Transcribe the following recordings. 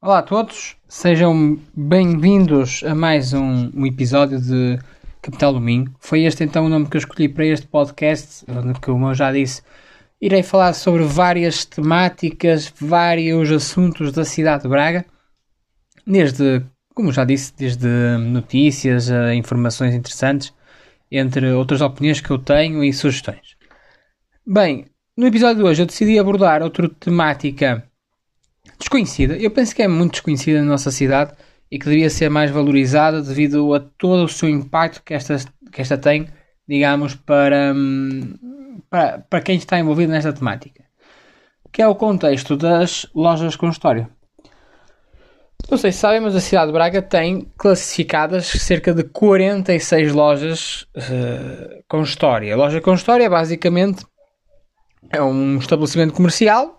Olá a todos, sejam bem-vindos a mais um, um, episódio de Capital do Minho. Foi este então o nome que eu escolhi para este podcast, onde, como eu já disse, irei falar sobre várias temáticas, vários assuntos da cidade de Braga, desde, como já disse, desde notícias a informações interessantes, entre outras opiniões que eu tenho e sugestões. Bem, no episódio de hoje eu decidi abordar outra temática desconhecida. Eu penso que é muito desconhecida na nossa cidade e que deveria ser mais valorizada devido a todo o seu impacto que esta, que esta tem, digamos, para, hum, para, para quem está envolvido nesta temática. Que é o contexto das lojas com história. Não sei se sabem, mas a cidade de Braga tem classificadas cerca de 46 lojas uh, com história. A loja com história basicamente é um estabelecimento comercial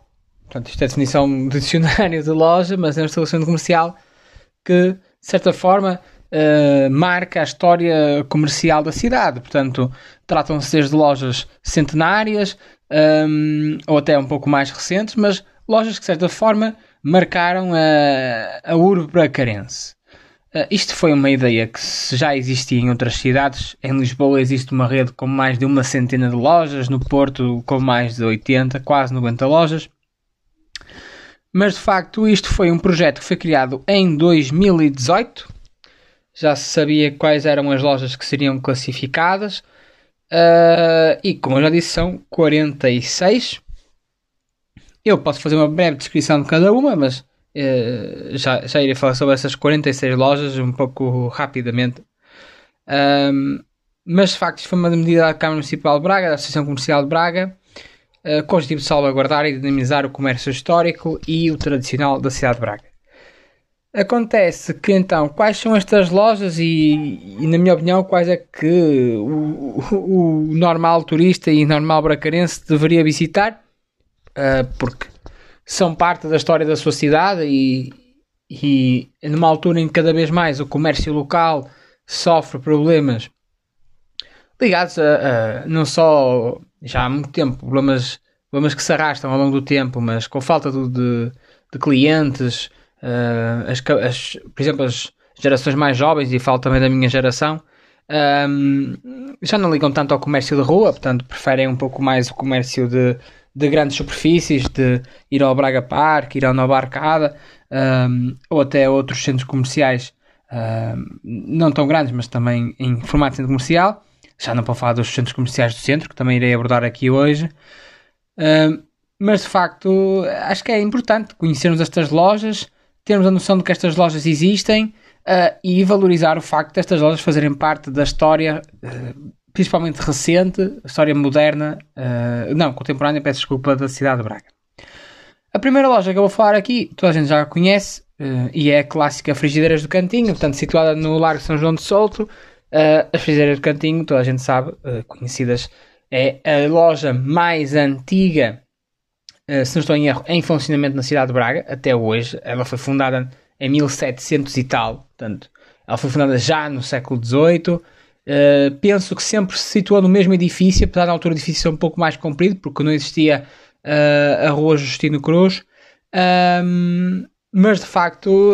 Portanto, isto é a definição do dicionário de loja, mas é um estabelecimento comercial que, de certa forma, uh, marca a história comercial da cidade. Portanto, tratam-se desde lojas centenárias um, ou até um pouco mais recentes, mas lojas que, de certa forma, marcaram a, a urbe bracarense. Uh, isto foi uma ideia que já existia em outras cidades. Em Lisboa existe uma rede com mais de uma centena de lojas, no Porto com mais de 80, quase 90 lojas. Mas de facto, isto foi um projeto que foi criado em 2018. Já se sabia quais eram as lojas que seriam classificadas. Uh, e como eu já disse, são 46. Eu posso fazer uma breve descrição de cada uma, mas uh, já, já irei falar sobre essas 46 lojas um pouco rapidamente. Um, mas de facto, isto foi uma medida da Câmara Municipal de Braga, da Associação Comercial de Braga, uh, com o objetivo de salvaguardar e dinamizar o comércio histórico e o tradicional da cidade de Braga. Acontece que então, quais são estas lojas e, e na minha opinião, quais é que o, o, o normal turista e normal bracarense deveria visitar? Uh, porque são parte da história da sua cidade e, e numa altura em que cada vez mais o comércio local sofre problemas ligados a, a não só já há muito tempo, problemas, problemas que se arrastam ao longo do tempo, mas com falta de, de, de clientes, uh, as, as, por exemplo, as gerações mais jovens, e falo também da minha geração, um, já não ligam tanto ao comércio de rua, portanto preferem um pouco mais o comércio de, de grandes superfícies, de ir ao Braga Park, ir ao Nova Arcada, um, ou até outros centros comerciais, um, não tão grandes, mas também em formato centro comercial já não para falar dos centros comerciais do centro, que também irei abordar aqui hoje. Uh, mas de facto, acho que é importante conhecermos estas lojas, termos a noção de que estas lojas existem uh, e valorizar o facto destas lojas fazerem parte da história, uh, principalmente recente, história moderna, ah, não, contemporânea, peço desculpa, da cidade de Braga. A primeira loja que eu vou falar aqui, toda a gente já a conhece, e é a clássica Frigideiras do Cantinho, portanto situada no Largo São João de Solto, Uh, as Frigideiras do Cantinho, toda a gente sabe, uh, conhecidas, é a loja mais antiga, uh, se não estou em erro, em funcionamento na cidade de Braga, até hoje. Ela foi fundada em 1700 e tal, portanto, ela foi fundada já no século XVIII. penso que sempre se situou no mesmo edifício, apesar da altura do edifício ser um pouco mais comprido, porque não existia a Rua Justino Cruz. Um, mas de facto,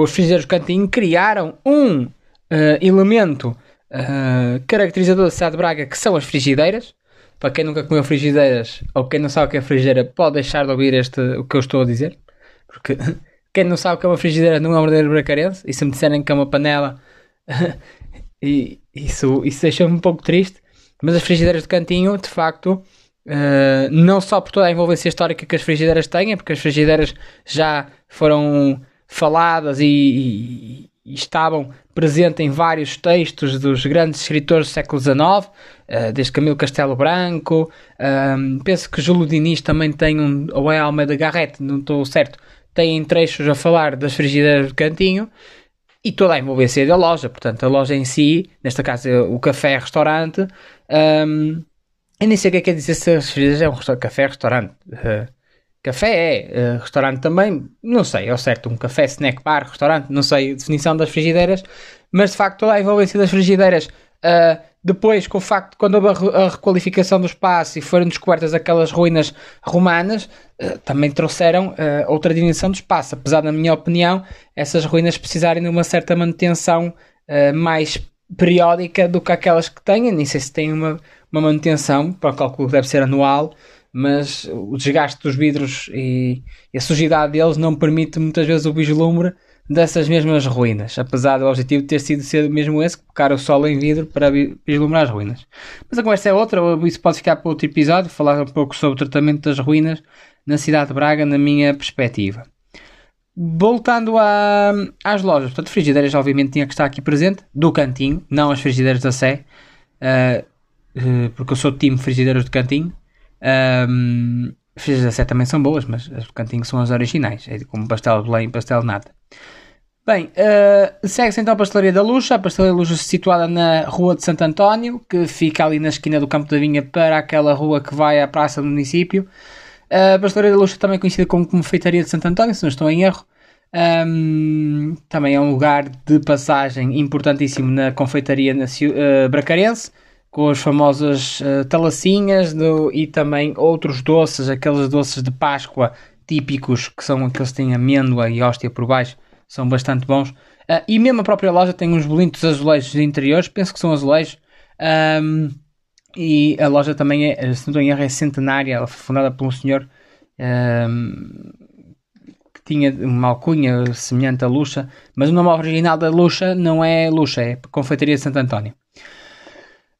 os Frigideiros do Cantinho criaram um uh, elemento uh, caracterizador da cidade de Braga, que são as frigideiras. Para quem nunca comeu frigideiras, ou quem não sabe o que é frigideira, pode deixar de ouvir este, o que eu estou a dizer. Porque quem não sabe o que é uma frigideira não é um verdadeiro bracarense. E se me disserem que é uma panela, e isso, isso deixa-me um pouco triste. Mas as frigideiras de cantinho, de facto, uh, não só por toda a envolvência histórica que as frigideiras têm, porque as frigideiras já foram faladas e, e, e estavam presentes em vários textos dos grandes escritores do século XIX, uh, desde Camilo Castelo Branco, um, penso que Júlio Diniz também tem um, ou é Almeida Garrett, não estou certo, tem trechos a falar das frigideiras do cantinho, e toda a envolvência da loja, portanto, a loja em si, nesta casa o café-restaurante, eu nem sei o que é que quer dizer se as frigideiras é um café-restaurante. Café é, uh, restaurante também, não sei, é certo, um café, snack bar, restaurante, não sei a definição das frigideiras, mas de facto toda a envolvência das frigideiras uh, depois, com o facto de quando houve a requalificação do espaço e foram descobertas aquelas ruínas romanas, uh, também trouxeram outra dimensão do espaço. Apesar, na minha opinião, essas ruínas precisarem de uma certa manutenção mais periódica do que aquelas que têm. Nem sei se têm uma, uma manutenção, para o cálculo deve ser anual, mas o desgaste dos vidros e, a sujidade deles não permite muitas vezes o vislumbre dessas mesmas ruínas, apesar do objetivo ter sido ser mesmo esse, colocar o sol em vidro para vislumbrar as ruínas. Mas a conversa é outra, isso pode ficar para outro episódio, falar um pouco sobre o tratamento das ruínas na cidade de Braga, na minha perspectiva. Voltando a, às lojas, portanto, frigideiras obviamente tinha que estar aqui presente, do cantinho, não as frigideiras da Sé, uh, uh, porque eu sou time frigideiras do cantinho. Um, as frigideiras da Sé também são boas, mas as do cantinho são as originais, é como pastel de Belém e pastel de nata. Bem, uh, segue-se então a Pastelaria da Luxa. A Pastelaria da Luxa situada na Rua de Santo António, que fica ali na esquina do Campo da Vinha para aquela rua que vai à Praça do Município. Uh, a Pastelaria da Luxa também conhecida como Confeitaria de Santo António, se não estou em erro. Um, também é um lugar de passagem importantíssimo na confeitaria na, uh, bracarense, com as famosas uh, talacinhas do, e também outros doces, aqueles doces de Páscoa típicos, que são aqueles que têm amêndoa e hóstia por baixo são bastante bons. Uh, e mesmo a própria loja tem uns bonitos azulejos interiores, penso que são azulejos. Um, e a loja também é, se não estou em erro, é centenária, ela foi fundada por um senhor um, que tinha uma alcunha semelhante à Luxa, mas o nome original da Luxa não é Luxa, é Confeitaria de Santo António.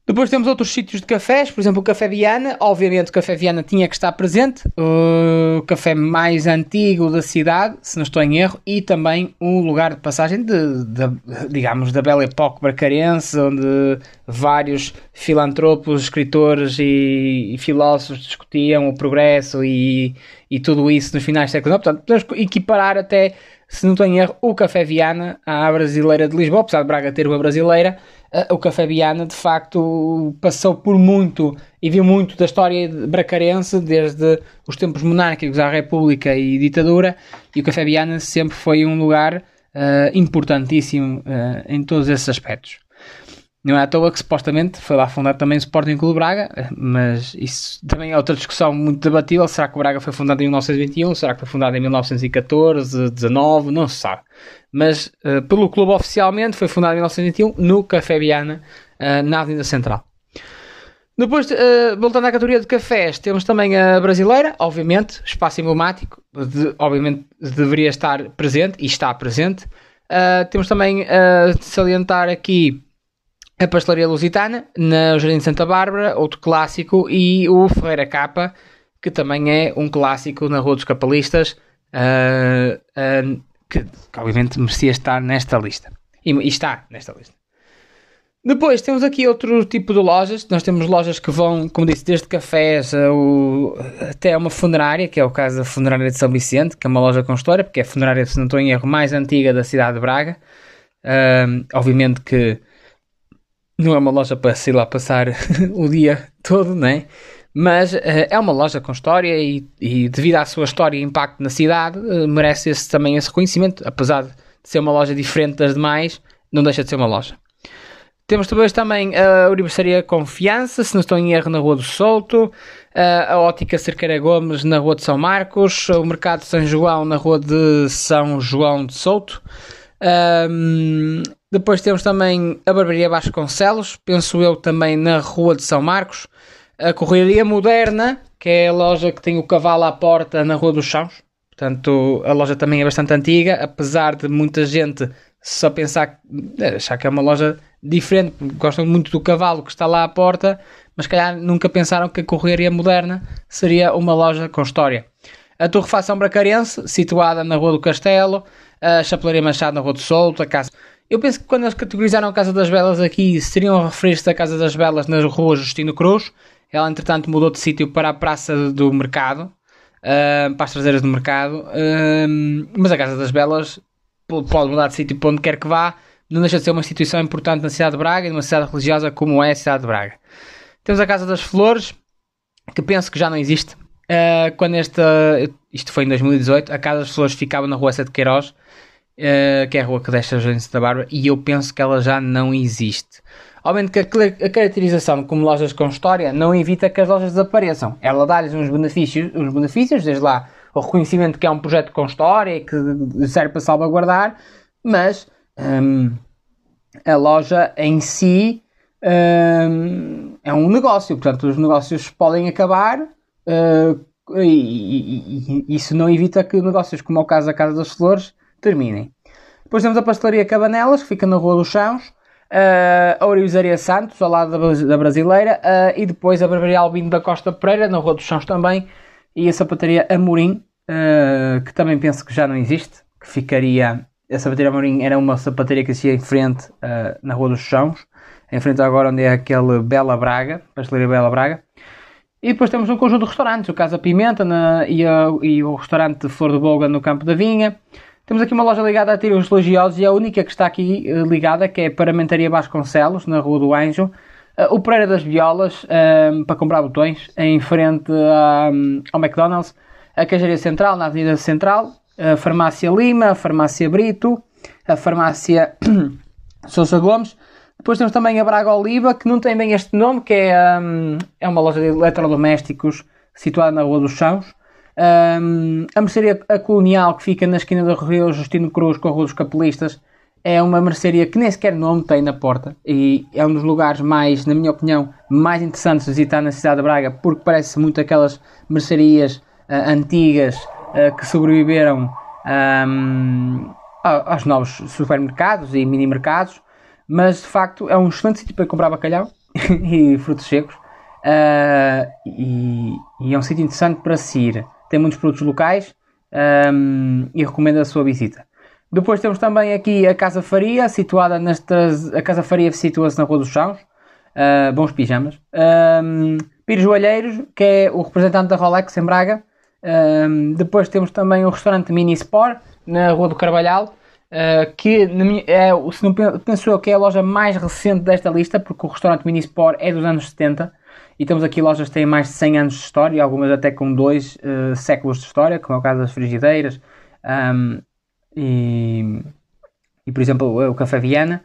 Depois temos outros sítios de cafés, por exemplo o Café Viana. Obviamente o Café Viana tinha que estar presente, o café mais antigo da cidade, se não estou em erro, e também um lugar de passagem de, de digamos, da bela época bracarense, onde vários filantropos, escritores e, e, filósofos discutiam o progresso e, e tudo isso nos finais do século XIX. Portanto, podemos equiparar até, se não em erro, o Café Viana à Brasileira de Lisboa, apesar de Braga ter uma brasileira uh, o Café Viana de facto passou por muito e viu muito da história bracarense, desde os tempos monárquicos à República e ditadura, e o Café Viana sempre foi um lugar uh, importantíssimo uh, em todos esses aspectos. Não é à toa que supostamente foi lá fundado também o Sporting Clube Braga, mas isso também é outra discussão muito debatível. Será que o Braga foi fundado em 1921? Será que foi fundado em 1914, 19? Não se sabe. Mas uh, pelo clube oficialmente foi fundado em 1921 no Café Viana, uh, na Avenida Central. Depois, uh, voltando à categoria de cafés, temos também a brasileira, obviamente, espaço emblemático, de, obviamente deveria estar presente e está presente. temos também a salientar aqui a Pastelaria Lusitana, na Jardim de Santa Bárbara, outro clássico, e o Ferreira Capa, que também é um clássico na Rua dos Capalistas, uh, uh, que, que, obviamente merecia estar nesta lista. E, e, está nesta lista. Depois temos aqui outro tipo de lojas. Nós temos lojas que vão, como disse, desde cafés até uma funerária, que é o caso da Funerária de São Vicente, que é uma loja com história, porque é a funerária, se não estou em erro, mais antiga da cidade de Braga. Uh, obviamente que não é uma loja para se ir lá passar o dia todo, né? Mas uh, é uma loja com história e, e, devido à sua história e impacto na cidade, uh, merece esse, também esse reconhecimento. Apesar de ser uma loja diferente das demais, não deixa de ser uma loja. Temos depois também a Universitaria Confiança, se não estou em erro, na Rua do Solto, a Ótica Cerqueira Gomes, na Rua de São Marcos, o Mercado de São João, na Rua de São João de Souto, um, depois temos também a Barbearia Vasconcelos, penso eu também na Rua de São Marcos. A Correria Moderna, que é a loja que tem o cavalo à porta na Rua dos Chãos. Portanto, a loja também é bastante antiga, apesar de muita gente só pensar, eh, achar que é uma loja diferente, gostam muito do cavalo que está lá à porta, mas calhar nunca pensaram que a Correria Moderna seria uma loja com história. A Torrefação Bracarense, situada na Rua do Castelo, a Chapelaria Machado na Rua do Solto, a Casa... Eu penso que quando eles categorizaram a Casa das Belas aqui, seriam a referir-se à Casa das Belas na Rua Justino Cruz. Ela, entretanto, mudou de sítio para a Praça do Mercado, uh, para as traseiras do Mercado. Uh, mas a Casa das Belas pode mudar de sítio para onde quer que vá, não deixa de ser uma instituição importante na cidade de Braga e numa cidade religiosa como é a cidade de Braga. Temos a Casa das Flores, que penso que já não existe. Uh, quando esta, isto foi em 2018, a Casa das Flores ficava na rua Sete Queiroz, uh, que é a rua que deixa a Jardim da Bárbara, e eu penso que ela já não existe. Obviamente que a caracterização como lojas com história não evita que as lojas desapareçam. Ela dá-lhes uns benefícios, uns benefícios, desde lá o reconhecimento que é um projeto com história que serve para salvaguardar, mas hum, a loja em si hum, é um negócio, portanto os negócios podem acabar uh, e, e, e, isso não evita que negócios como é o caso da Casa das Flores terminem. Depois temos a pastelaria Cabanelas, que fica na Rua dos Chãos, uh, a Orivesaria Santos, ao lado da, da Brasileira, uh, e depois a Barbearia Albino da Costa Pereira, na Rua dos Chãos também, e a sapataria Amorim, uh, que também penso que já não existe, que ficaria... A sapataria Amorim era uma sapataria que existia em frente, na Rua dos Chãos, em frente agora onde é aquele Bela Braga, pastelaria Bela Braga. E depois temos um conjunto de restaurantes, o Casa Pimenta na, e, a, e, o restaurante Flor de Bolga no Campo da Vinha. Temos aqui uma loja ligada a tiros religiosos e a única que está aqui uh, ligada, que é a Paramentaria Vasconcelos, na Rua do Anjo. Uh, o Pereira das Violas, uh, para comprar botões, em frente um, ao McDonald's. A Cajaria Central, na Avenida Central. A Farmácia Lima, a Farmácia Brito, a Farmácia Sousa Gomes. Depois temos também a Braga Oliva, que não tem bem este nome, que é, um, é uma loja de eletrodomésticos situada na Rua dos Chãos. Um, a mercearia a colonial que fica na esquina do Rio Justino Cruz com a Rua dos Capelistas é uma mercearia que nem sequer nome tem na porta e é um dos lugares mais, na minha opinião, mais interessantes de visitar na cidade de Braga porque parece muito aquelas mercearias uh, antigas uh, que sobreviveram um, aos novos supermercados e mini mercados, mas de facto é um excelente sítio para comprar bacalhau e frutos secos uh, e, e é um sítio interessante para se ir tem muitos produtos locais um, e recomendo a sua visita. Depois temos também aqui a Casa Faria, situada nestas. A Casa Faria situa-se na Rua dos Chãos. Uh, bons pijamas. Um, Pires Joalheiros, que é o representante da Rolex em Braga. Um, depois temos também o restaurante Mini Sport, na Rua do Carvalhal, uh, que minha, é, se não penso eu que é a loja mais recente desta lista, porque o restaurante Mini Sport é dos anos 70. E temos aqui lojas que têm mais de 100 anos de história, algumas até com dois uh, séculos de história, como é o caso das frigideiras um, e, e, por exemplo, o Café Viana.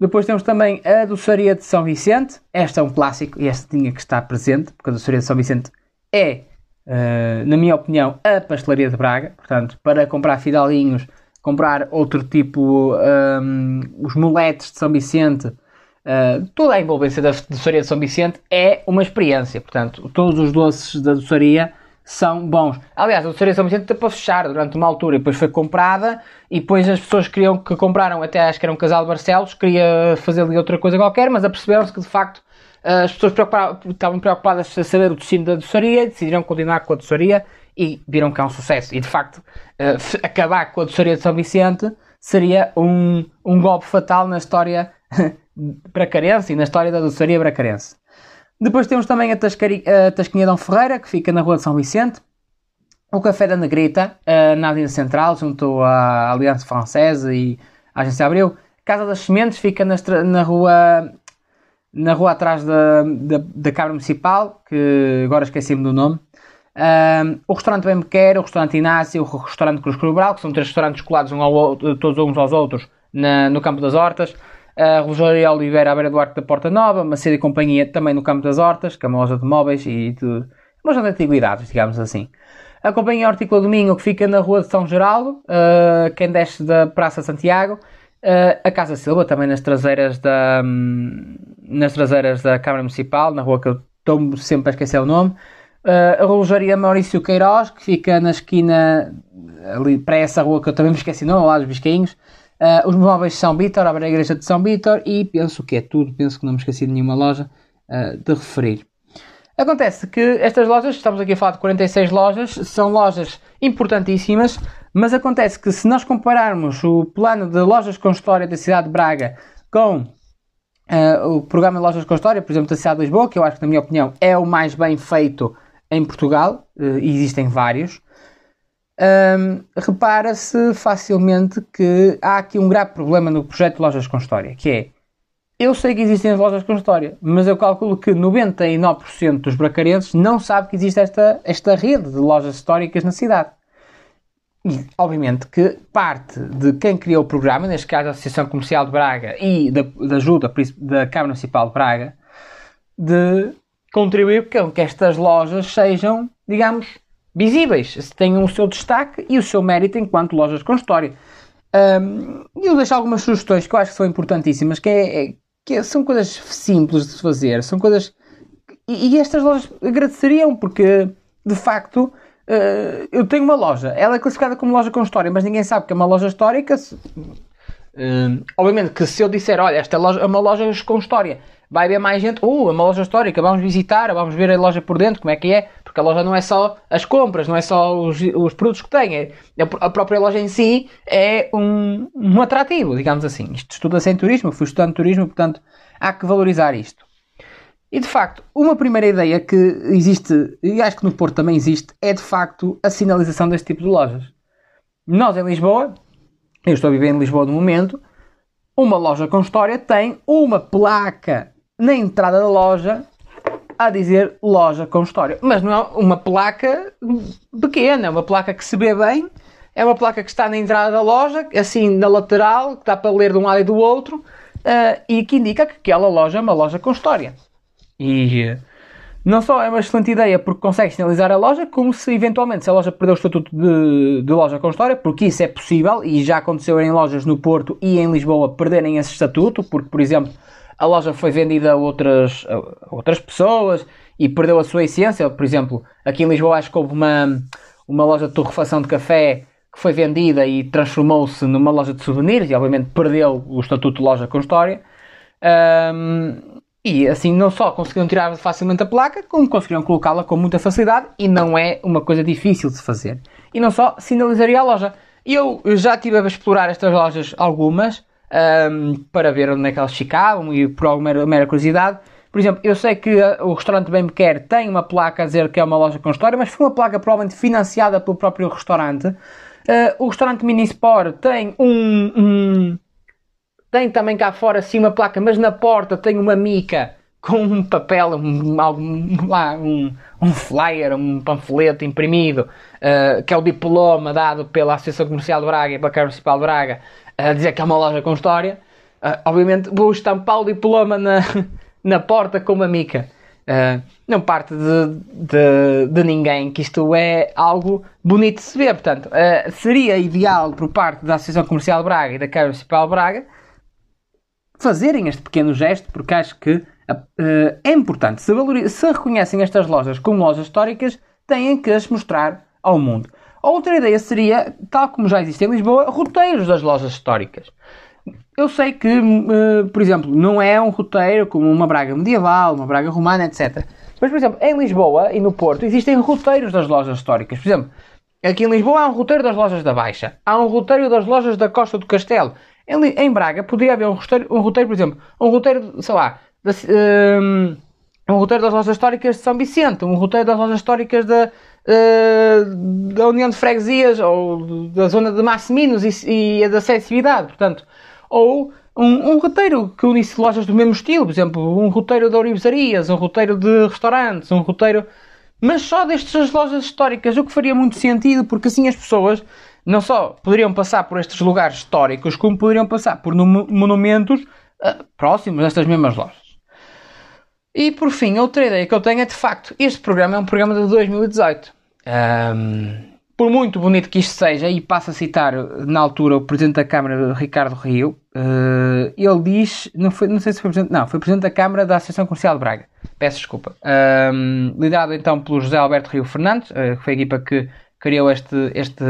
Depois temos também a doçaria de São Vicente. Esta é um clássico e esta tinha que estar presente, porque a doçaria de São Vicente é, uh, na minha opinião, a pastelaria de Braga. Portanto, para comprar fidalinhos, comprar outro tipo, um, os moletes de São Vicente, Uh, toda a envolvência da doçaria de São Vicente é uma experiência, portanto, todos os doces da doçaria são bons. Aliás, a doçaria de São Vicente está para fechar durante uma altura e depois foi comprada e depois as pessoas queriam que compraram, até acho que era um casal de Barcelos, queria fazer ali outra coisa qualquer, mas aperceberam-se que de facto as pessoas estavam preocupadas a saber o destino da doçaria, decidiram continuar com a doçaria e viram que é um sucesso. E de facto, uh, acabar com a doçaria de São Vicente seria um, um golpe fatal na história bracarense e na história da doçaria bracarense. Depois temos também a, Tascari, a Tasquinha Dom Ferreira, que fica na Rua de São Vicente. O Café da Negrita, uh, na Avenida Central, junto à Aliança Francesa e à Agência Abreu. Casa das Sementes fica na, na rua na rua atrás da, da, da Câmara Municipal, que agora esqueci-me do nome. Um, o restaurante Bem Quer, o restaurante Inácio, o restaurante Cruz Crubral, que são três restaurantes colados um ao, todos uns aos outros na, no Campo das Hortas. A Relojaria Oliveira à beira do Arco da Porta Nova, Macedo e Companhia também no Campo das Hortas, que é uma loja de móveis e uma loja de antiguidades, digamos assim. A Companhia Hortícola Domingo, que fica na Rua de São Geraldo, uh, quem desce da Praça Santiago, uh, a Casa Silva, também nas traseiras da, um, nas traseiras da Câmara Municipal, na rua que eu estou sempre a esquecer o nome, uh, a Relojaria Maurício Queiroz, que fica na esquina, ali para essa rua que eu também me esqueci, não, lá dos Biscainhos, Uh, os móveis São Vítor, a igreja de São Vítor e penso que é tudo, penso que não me esqueci de nenhuma loja uh, de referir. Acontece que estas lojas, estamos aqui a falar de 46 lojas, são lojas importantíssimas, mas acontece que se nós compararmos o plano de lojas com história da cidade de Braga com uh, o programa de lojas com história, por exemplo, da cidade de Lisboa, que eu acho que, na minha opinião, é o mais bem feito em Portugal, e existem vários, um, repara-se facilmente que há aqui um grave problema no projeto de lojas com história, que é eu sei que existem as lojas com história, mas eu calculo que 99% dos bracarenses não sabe que existe esta, esta rede de lojas históricas na cidade. e, obviamente, que parte de quem criou o programa, neste caso a Associação Comercial de Braga e da, da ajuda da Câmara Municipal de Braga, de contribuir para que estas lojas sejam, digamos, visíveis, tenham o seu destaque e o seu mérito enquanto lojas com história. Um, eu deixo algumas sugestões que eu acho que são importantíssimas, que, é, é, que são coisas simples de fazer, são coisas. E, e estas lojas agradeceriam, porque de facto Uh, eu tenho uma loja, ela é classificada como loja com história, mas ninguém sabe que é uma loja histórica. Uh, obviamente que se eu disser, olha, esta loja é uma loja com história, vai haver mais gente, uh, é uma loja histórica, vamos visitar, vamos ver a loja por dentro, como é que é, porque a loja não é só as compras, não é só os, os produtos que tem, é, a própria loja em si é um, um atrativo, digamos assim. Isto estuda-se em turismo, fui estudante de turismo, portanto há que valorizar isto. E de facto, uma primeira ideia que existe, e acho que no Porto também existe, é de facto a sinalização deste tipo de lojas. Nós em Lisboa, eu estou a viver em Lisboa no momento, uma loja com história tem uma placa na entrada da loja a dizer loja com história. Mas não é uma placa pequena, é uma placa que se vê bem, é uma placa que está na entrada da loja, assim na lateral, que dá para ler de um lado e do outro, uh, e que indica que aquela loja é uma loja com história. E não só é uma excelente ideia porque consegue sinalizar a loja, como se eventualmente se a loja perder o estatuto de, de, loja com história, porque isso é possível e já aconteceu em lojas no Porto e em Lisboa perderem esse estatuto, porque, por exemplo, a loja foi vendida a outras, a outras pessoas e perdeu a sua essência. Por exemplo, aqui em Lisboa acho que houve uma, uma loja de torrefação de café que foi vendida e transformou-se numa loja de souvenirs e obviamente perdeu o estatuto de loja com história. Um, e assim não só conseguiram tirar facilmente a placa, como conseguiram colocá-la com muita facilidade e não é uma coisa difícil de fazer. E não só sinalizaria a loja. Eu já estive a explorar estas lojas algumas um, para ver onde é que elas ficavam e por alguma mera, curiosidade. Por exemplo, eu sei que o restaurante Bem Me Quer tem uma placa a dizer que é uma loja com história, mas foi uma placa provavelmente financiada pelo próprio restaurante. Uh, o restaurante Minisport tem um, um tem também cá fora assim uma placa, mas na porta tem uma mica com um papel, um, um, um flyer, um panfleto imprimido, uh, que é o diploma dado pela Associação Comercial de Braga e pela Câmara Municipal de Braga, a dizer que é uma loja com história. Uh, obviamente vou estampar o diploma na, na porta com uma mica. Uh, não parte de, de, de, ninguém que isto é algo bonito de se ver. Portanto, uh, seria ideal por parte da Associação Comercial de Braga e da Câmara Municipal de Braga fazerem este pequeno gesto, porque acho que uh, é importante. Se, se reconhecem estas lojas como lojas históricas, têm que as mostrar ao mundo. Outra ideia seria, tal como já existe em Lisboa, roteiros das lojas históricas. Eu sei que, uh, por exemplo, não é um roteiro como uma Braga medieval, uma Braga romana, etc. Mas, por exemplo, em Lisboa e no Porto existem roteiros das lojas históricas. Por exemplo, aqui em Lisboa há um roteiro das lojas da Baixa, há um roteiro das lojas da Costa do Castelo, em, em Braga poderia haver um roteiro, um roteiro, por exemplo, um roteiro, sei lá, da, um, um roteiro das lojas históricas de São Vicente, um roteiro das lojas históricas da, uh, da União de Freguesias ou da zona de Massiminos e, e da acessibilidade, portanto, ou um, um, roteiro que unisse lojas do mesmo estilo, por exemplo, um roteiro de ourivesarias, um roteiro de restaurantes, um roteiro. Mas só destas lojas históricas, o que faria muito sentido, porque assim as pessoas não só poderiam passar por estes lugares históricos, como poderiam passar por monumentos uh, próximos destas mesmas lojas. E por fim, outra ideia que eu tenho é de facto, este programa é um programa de 2018. Um, por muito bonito que isto seja, e passo a citar na altura o Presidente da Câmara, Ricardo Rio, uh, ele diz, não, foi, não sei se foi Presidente, não, foi Presidente da Câmara da Associação Comercial de Braga, peço desculpa, um, liderado então pelo José Alberto Rio Fernandes, uh, que foi a equipa que criou este, este,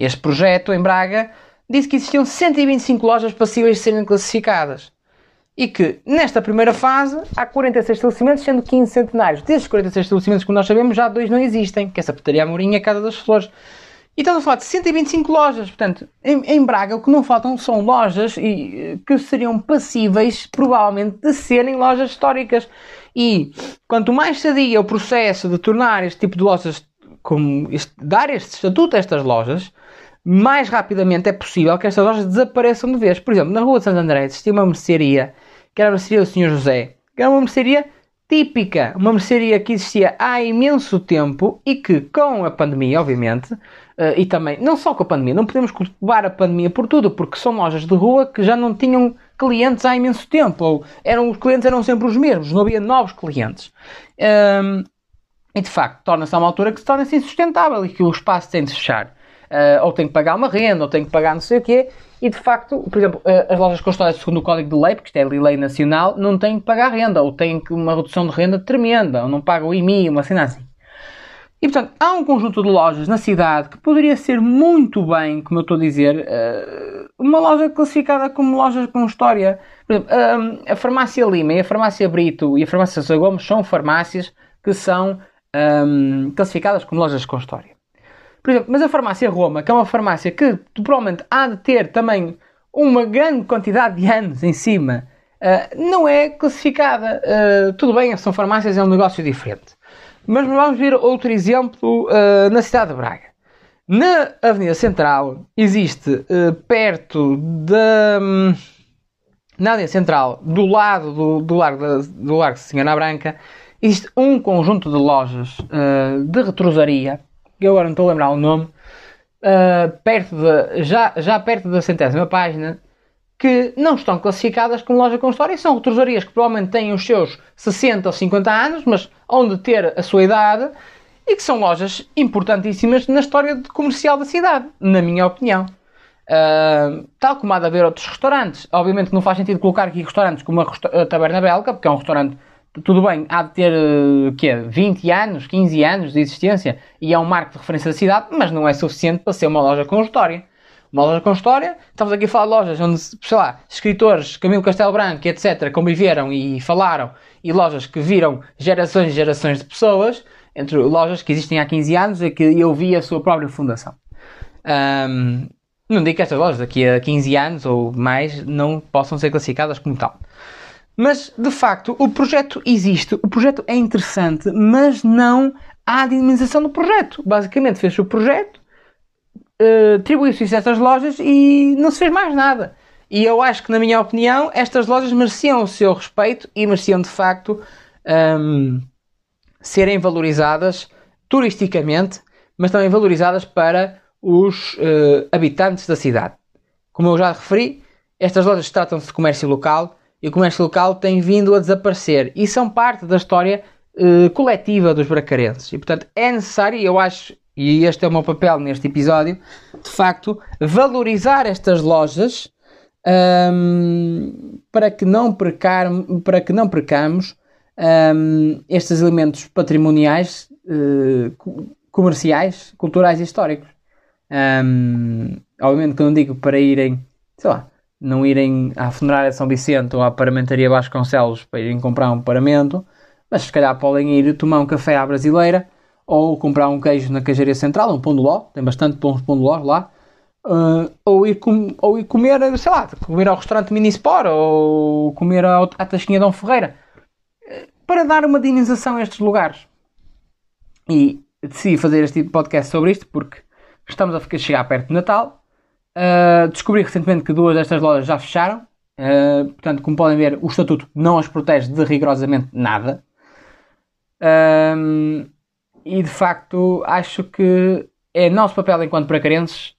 este projeto em Braga disse que existiam 125 lojas passíveis de serem classificadas e que nesta primeira fase há 46 estabelecimentos, sendo 15 centenários. Desses 46 estabelecimentos, como nós sabemos, já dois não existem, que é a Sapataria Amorim e a Casa das Flores. E estamos a falar de 125 lojas, portanto, em, em, Braga o que não faltam são lojas e, que seriam passíveis, provavelmente, de serem lojas históricas. E quanto mais sadia o processo de tornar este tipo de lojas, como este, dar este estatuto a estas lojas, mais rapidamente é possível que estas lojas desapareçam de vez. Por exemplo, na rua de Santo André existia uma mercearia, que era a mercearia do Sr. José, que era uma mercearia típica, uma mercearia que existia há imenso tempo e que com a pandemia, obviamente, uh, e também, não só com a pandemia, não podemos culpar a pandemia por tudo, porque são lojas de rua que já não tinham clientes há imenso tempo, ou eram, os clientes eram sempre os mesmos, não havia novos clientes. Um, e de facto, torna-se a uma altura que se torna-se insustentável e que o espaço tem de fechar. Uh, ou tem que pagar uma renda, ou tem que pagar não sei o quê, e de facto, por exemplo, eh, as lojas construídas segundo o Código de Lei, porque isto é lei nacional, não têm que pagar renda, ou têm uma redução de renda tremenda, ou não pagam IMI, uma cena assim. E portanto, há um conjunto de lojas na cidade que poderia ser muito bem, como eu estou a dizer, eh, uma loja classificada como loja com história. Por exemplo, a farmácia Lima e a farmácia Brito e a farmácia Sousa Gomes são farmácias que são um, classificadas como lojas com história. Por exemplo, mas a farmácia Roma, que é uma farmácia que provavelmente há de ter também uma grande quantidade de anos em cima, uh, não é classificada. Uh, tudo bem, são farmácias, é um negócio diferente. Mas vamos ver outro exemplo uh, na cidade de Braga. Na Avenida Central existe perto da. Um, na Avenida Central, do lado do, do Largo, da, do Largo de Senhora Branca, existe um conjunto de lojas de retrosaria eu agora não estou a lembrar o nome, uh, perto de, já, já perto da centésima página, que não estão classificadas como loja com história. São retrosarias que provavelmente têm os seus 60 ou 50 anos, mas onde ter a sua idade, e que são lojas importantíssimas na história comercial da cidade, na minha opinião. Uh, tal como há de haver outros restaurantes. Obviamente não faz sentido colocar aqui restaurantes como a Taberna Belga, porque é um restaurante tudo bem, há de ter uh, quê? 20 anos, 15 anos de existência e é um marco de referência da cidade, mas não é suficiente para ser uma loja com história. Uma loja com história, estamos aqui a falar de lojas onde, sei lá, escritores, Camilo Castelo Branco, etc., conviveram e falaram, e lojas que viram gerações e gerações de pessoas, entre lojas que existem há 15 anos e que eu vi a sua própria fundação. Um, não digo que estas lojas daqui a 15 anos ou mais não possam ser classificadas como tal. Mas, de facto, o projeto existe, o projeto é interessante, mas não há dinamização do projeto. Basicamente, fez o projeto, uh, atribuiu-se a estas lojas e não se fez mais nada. E eu acho que, na minha opinião, estas lojas mereciam o seu respeito e mereciam, de facto, um, ehm, serem valorizadas turisticamente, mas também valorizadas para os uh, habitantes da cidade. Como eu já referi, estas lojas tratam-se de comércio local e o comércio local tem vindo a desaparecer e são parte da história uh, coletiva dos bracarenses. E portanto é necessário, eu acho, e este é o meu papel neste episódio, de facto, valorizar estas lojas um, para, que não precar, para que não percamos um, estes elementos patrimoniais, uh, comerciais, culturais e históricos. Um, obviamente que não digo para irem, sei lá, não irem à funerária de São Vicente ou à paramentaria Vasconcelos para irem comprar um paramento, mas se calhar podem ir tomar um café à brasileira ou comprar um queijo na queijaria central, um pão de ló, tem bastante bons pão de ló lá, uh, ou, ir com, ou ir comer, sei lá, comer ao restaurante Minisport ou comer à, à Tasquinha Dom Ferreira, para dar uma dinamização a estes lugares. E decidi fazer este podcast sobre isto porque estamos a chegar perto de Natal Uh, descobri recentemente que duas destas lojas já fecharam. Uh, portanto, como podem ver, o estatuto não as protege de rigorosamente nada. E de facto, acho que é nosso papel enquanto bracarenses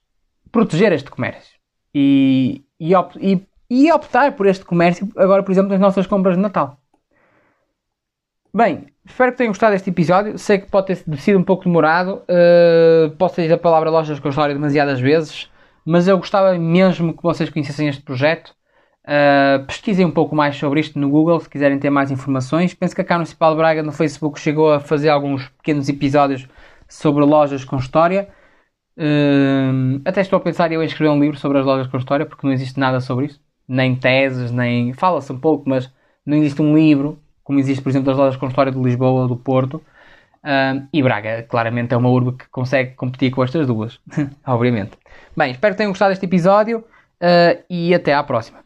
proteger este comércio e, e, op e, e, optar por este comércio agora, por exemplo, nas nossas compras de Natal. Bem, espero que tenham gostado deste episódio. Sei que pode ter sido um pouco demorado. Uh, posso ter a palavra lojas com história demasiadas vezes mas eu gostava mesmo que vocês conhecessem este projeto. Uh, pesquisem um pouco mais sobre isto no Google se quiserem ter mais informações. Penso que a Câmara Municipal de Braga no Facebook chegou a fazer alguns pequenos episódios sobre lojas com história. Uh, até estou a pensar em escrever um livro sobre as lojas com história, porque não existe nada sobre isso. Nem teses, nem. Fala-se um pouco, mas não existe um livro, como existe, por exemplo, das lojas com história de Lisboa ou do Porto. Uh, e Braga, claramente, é uma urbe que consegue competir com estas duas, obviamente. Bem, espero que tenham gostado deste episódio uh, e até à próxima.